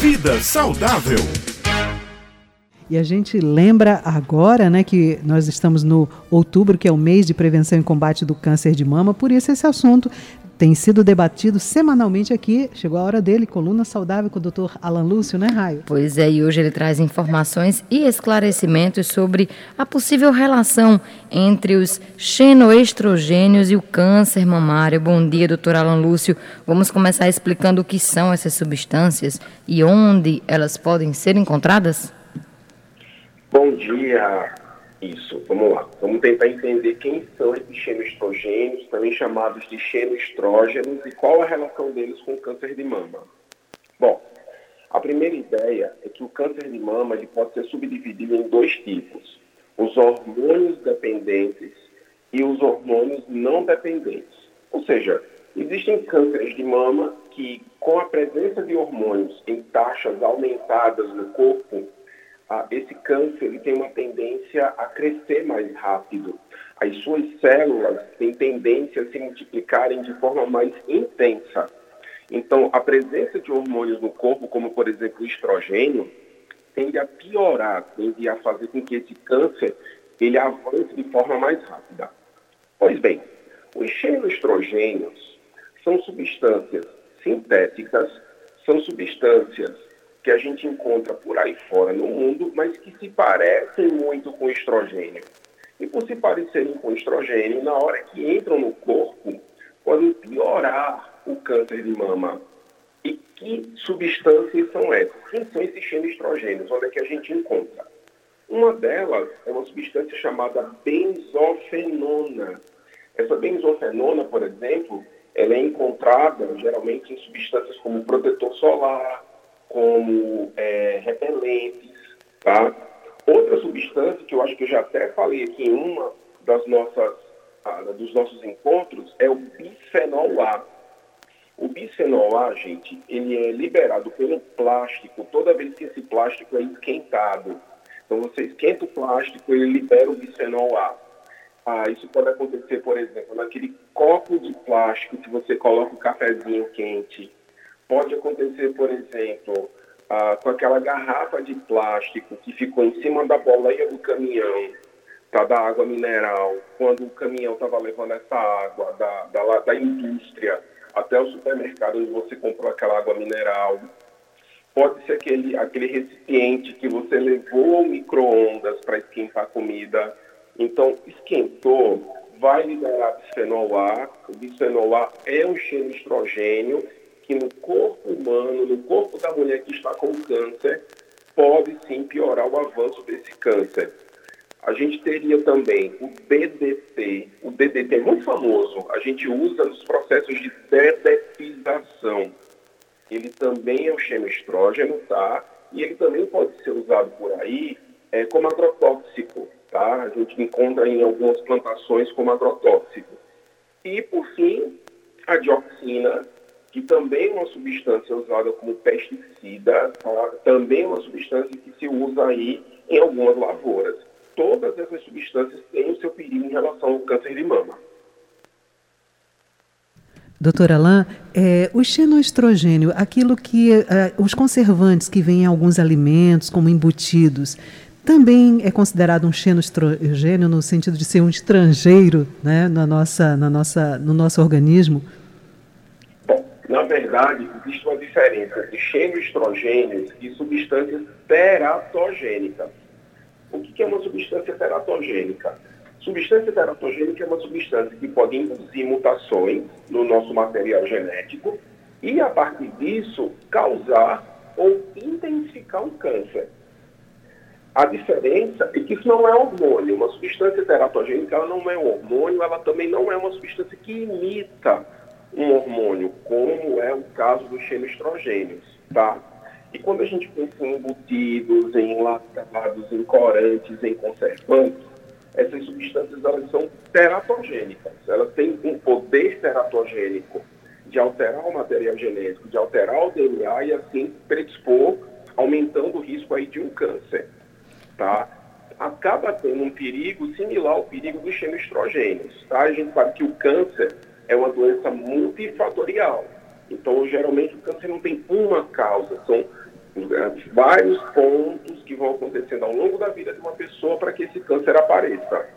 Vida saudável. E a gente lembra agora, né, que nós estamos no outubro, que é o mês de prevenção e combate do câncer de mama, por isso esse assunto tem sido debatido semanalmente aqui. Chegou a hora dele, coluna saudável com o doutor Alan Lúcio, né, Raio? Pois é, e hoje ele traz informações e esclarecimentos sobre a possível relação entre os xenoestrogênios e o câncer mamário. Bom dia, doutor Alan Lúcio. Vamos começar explicando o que são essas substâncias e onde elas podem ser encontradas? Dia, isso, vamos lá. Vamos tentar entender quem são esses xenoestrogênios, também chamados de xenoestrógenos, e qual a relação deles com o câncer de mama. Bom, a primeira ideia é que o câncer de mama ele pode ser subdividido em dois tipos: os hormônios dependentes e os hormônios não dependentes. Ou seja, existem cânceres de mama que, com a presença de hormônios em taxas aumentadas no corpo, ah, esse câncer ele tem uma tendência a crescer mais rápido. As suas células têm tendência a se multiplicarem de forma mais intensa. Então, a presença de hormônios no corpo, como por exemplo o estrogênio, tende a piorar, tende a fazer com que esse câncer ele avance de forma mais rápida. Pois bem, os xenoestrogênios são substâncias sintéticas, são substâncias que a gente encontra por aí fora no mundo, mas que se parecem muito com estrogênio. E por se parecerem com estrogênio, na hora que entram no corpo, podem piorar o câncer de mama. E que substâncias são essas? Quem são esses xenoestrogênios? Onde é que a gente encontra? Uma delas é uma substância chamada benzofenona. Essa benzofenona, por exemplo, ela é encontrada geralmente em substâncias como protetor solar, como é, repelentes, tá? Outra substância que eu acho que eu já até falei aqui em uma das nossas, ah, dos nossos encontros é o bisfenol A. O bisfenol A, gente, ele é liberado pelo plástico toda vez que esse plástico é esquentado. Então você esquenta o plástico, ele libera o bisfenol A. Ah, isso pode acontecer, por exemplo, naquele copo de plástico que você coloca o cafezinho quente Pode acontecer, por exemplo, ah, com aquela garrafa de plástico que ficou em cima da boleia do caminhão, tá, da água mineral, quando o caminhão estava levando essa água da, da, da indústria até o supermercado onde você comprou aquela água mineral. Pode ser aquele, aquele recipiente que você levou ao micro-ondas para esquentar a comida. Então, esquentou, vai liberar bisfenol A. O bisfenol A é um cheiro estrogênio que no corpo humano, no corpo da mulher que está com câncer, pode sim piorar o avanço desse câncer. A gente teria também o DDT. O DDT é muito famoso. A gente usa nos processos de dedetização. Ele também é um xenoestrógeno, tá? E ele também pode ser usado por aí é, como agrotóxico, tá? A gente encontra em algumas plantações como agrotóxico. E, por fim, a dioxina, que também é uma substância usada como pesticida, tá? também é uma substância que se usa aí em algumas lavouras. Todas essas substâncias têm o seu perigo em relação ao câncer de mama. Doutora Alain, é, o xenoestrogênio, aquilo que é, os conservantes que vêm em alguns alimentos, como embutidos, também é considerado um xenoestrogênio no sentido de ser um estrangeiro né, na nossa, na nossa, no nosso organismo? Verdade, existe uma diferença entre xenoestrogênios e substâncias teratogênicas. O que é uma substância teratogênica? Substância teratogênica é uma substância que pode induzir mutações no nosso material genético e, a partir disso, causar ou intensificar um câncer. A diferença é que isso não é hormônio. Uma substância teratogênica ela não é um hormônio, ela também não é uma substância que imita um hormônio, como é o caso dos xenoestrogênios, tá? E quando a gente pensa em embutidos, em enlatados, em corantes, em conservantes, essas substâncias elas são teratogênicas. Elas têm um poder teratogênico de alterar o material genético, de alterar o DNA e assim predispor, aumentando o risco aí de um câncer, tá? Acaba tendo um perigo similar ao perigo dos xenoestrogênios, tá? A gente sabe que o câncer é uma doença multifatorial. Então, geralmente, o câncer não tem uma causa, são vários pontos que vão acontecendo ao longo da vida de uma pessoa para que esse câncer apareça.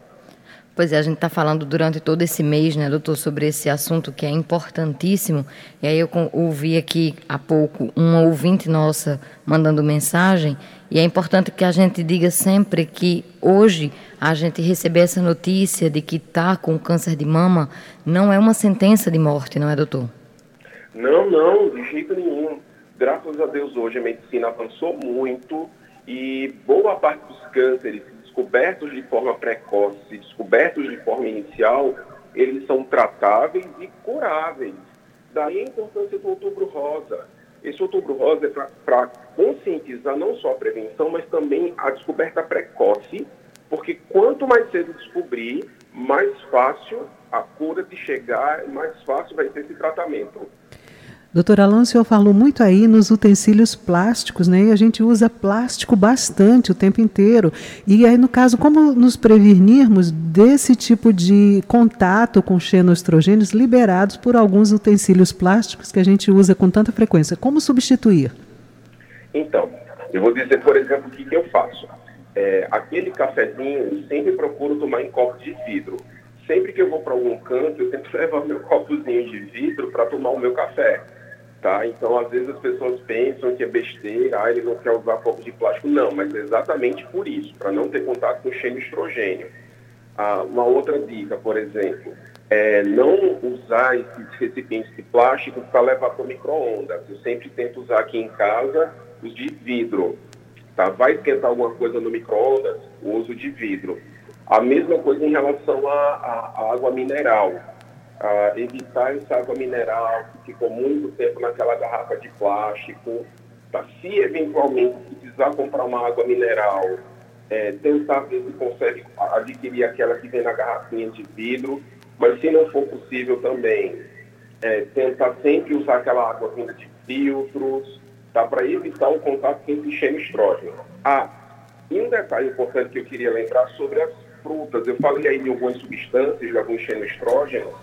Pois é, a gente está falando durante todo esse mês, né, doutor, sobre esse assunto que é importantíssimo. E aí eu ouvi aqui há pouco uma ouvinte nossa mandando mensagem, e é importante que a gente diga sempre que hoje a gente receber essa notícia de que está com câncer de mama não é uma sentença de morte, não é, doutor? Não, não, de jeito nenhum. Graças a Deus hoje a medicina avançou muito e boa parte dos cânceres descobertos de forma precoce, descobertos de forma inicial, eles são tratáveis e curáveis. Daí a importância do Outubro Rosa. Esse Outubro Rosa é para conscientizar não só a prevenção, mas também a descoberta precoce, porque quanto mais cedo descobrir, mais fácil a cura de chegar, mais fácil vai ser esse tratamento. Doutor Alan, o senhor falou muito aí nos utensílios plásticos, né? E a gente usa plástico bastante o tempo inteiro. E aí, no caso, como nos prevenirmos desse tipo de contato com xenoestrogênios liberados por alguns utensílios plásticos que a gente usa com tanta frequência? Como substituir? Então, eu vou dizer, por exemplo, o que, que eu faço. É, aquele cafezinho, sempre procuro tomar em copo de vidro. Sempre que eu vou para algum canto, eu tento levar meu copozinho de vidro para tomar o meu café Tá? Então, às vezes as pessoas pensam que é besteira, ah, ele não quer usar copo de plástico. Não, mas é exatamente por isso, para não ter contato com cheio estrogênio. Ah, uma outra dica, por exemplo, é não usar esses recipientes de plástico para levar para o micro-ondas. Eu sempre tento usar aqui em casa os de vidro. Tá? Vai esquentar alguma coisa no micro-ondas, uso de vidro. A mesma coisa em relação à água mineral evitar essa água mineral que ficou muito tempo naquela garrafa de plástico. Tá? Se eventualmente precisar comprar uma água mineral, é, tentar ver se consegue adquirir aquela que vem na garrafinha de vidro, mas se não for possível também, é, tentar sempre usar aquela água vinda de filtros, tá? para evitar o contato com esse xenestrógeno. Ah, e um detalhe importante que eu queria lembrar sobre as frutas, eu falei aí de algumas substâncias, de alguns xenestrógenos,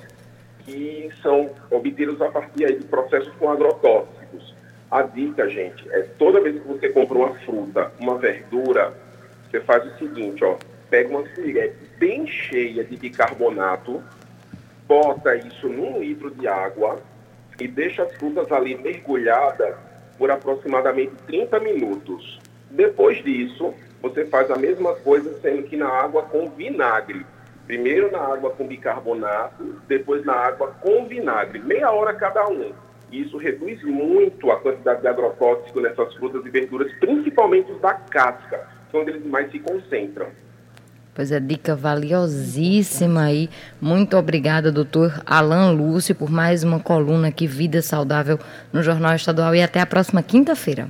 que são obtidos a partir de processos com agrotóxicos. A dica, gente, é toda vez que você compra uma fruta, uma verdura, você faz o seguinte, ó, pega uma colher bem cheia de bicarbonato, bota isso num litro de água e deixa as frutas ali mergulhadas por aproximadamente 30 minutos. Depois disso, você faz a mesma coisa, sendo que na água com vinagre. Primeiro na água com bicarbonato, depois na água com vinagre, meia hora cada um. Isso reduz muito a quantidade de agrotóxico nessas frutas e verduras, principalmente os da casca, que é onde eles mais se concentram. Pois é, dica valiosíssima aí. Muito obrigada, doutor Alan Lúcio, por mais uma coluna aqui, Vida Saudável, no Jornal Estadual. E até a próxima quinta-feira.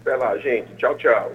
Até lá, gente. Tchau, tchau.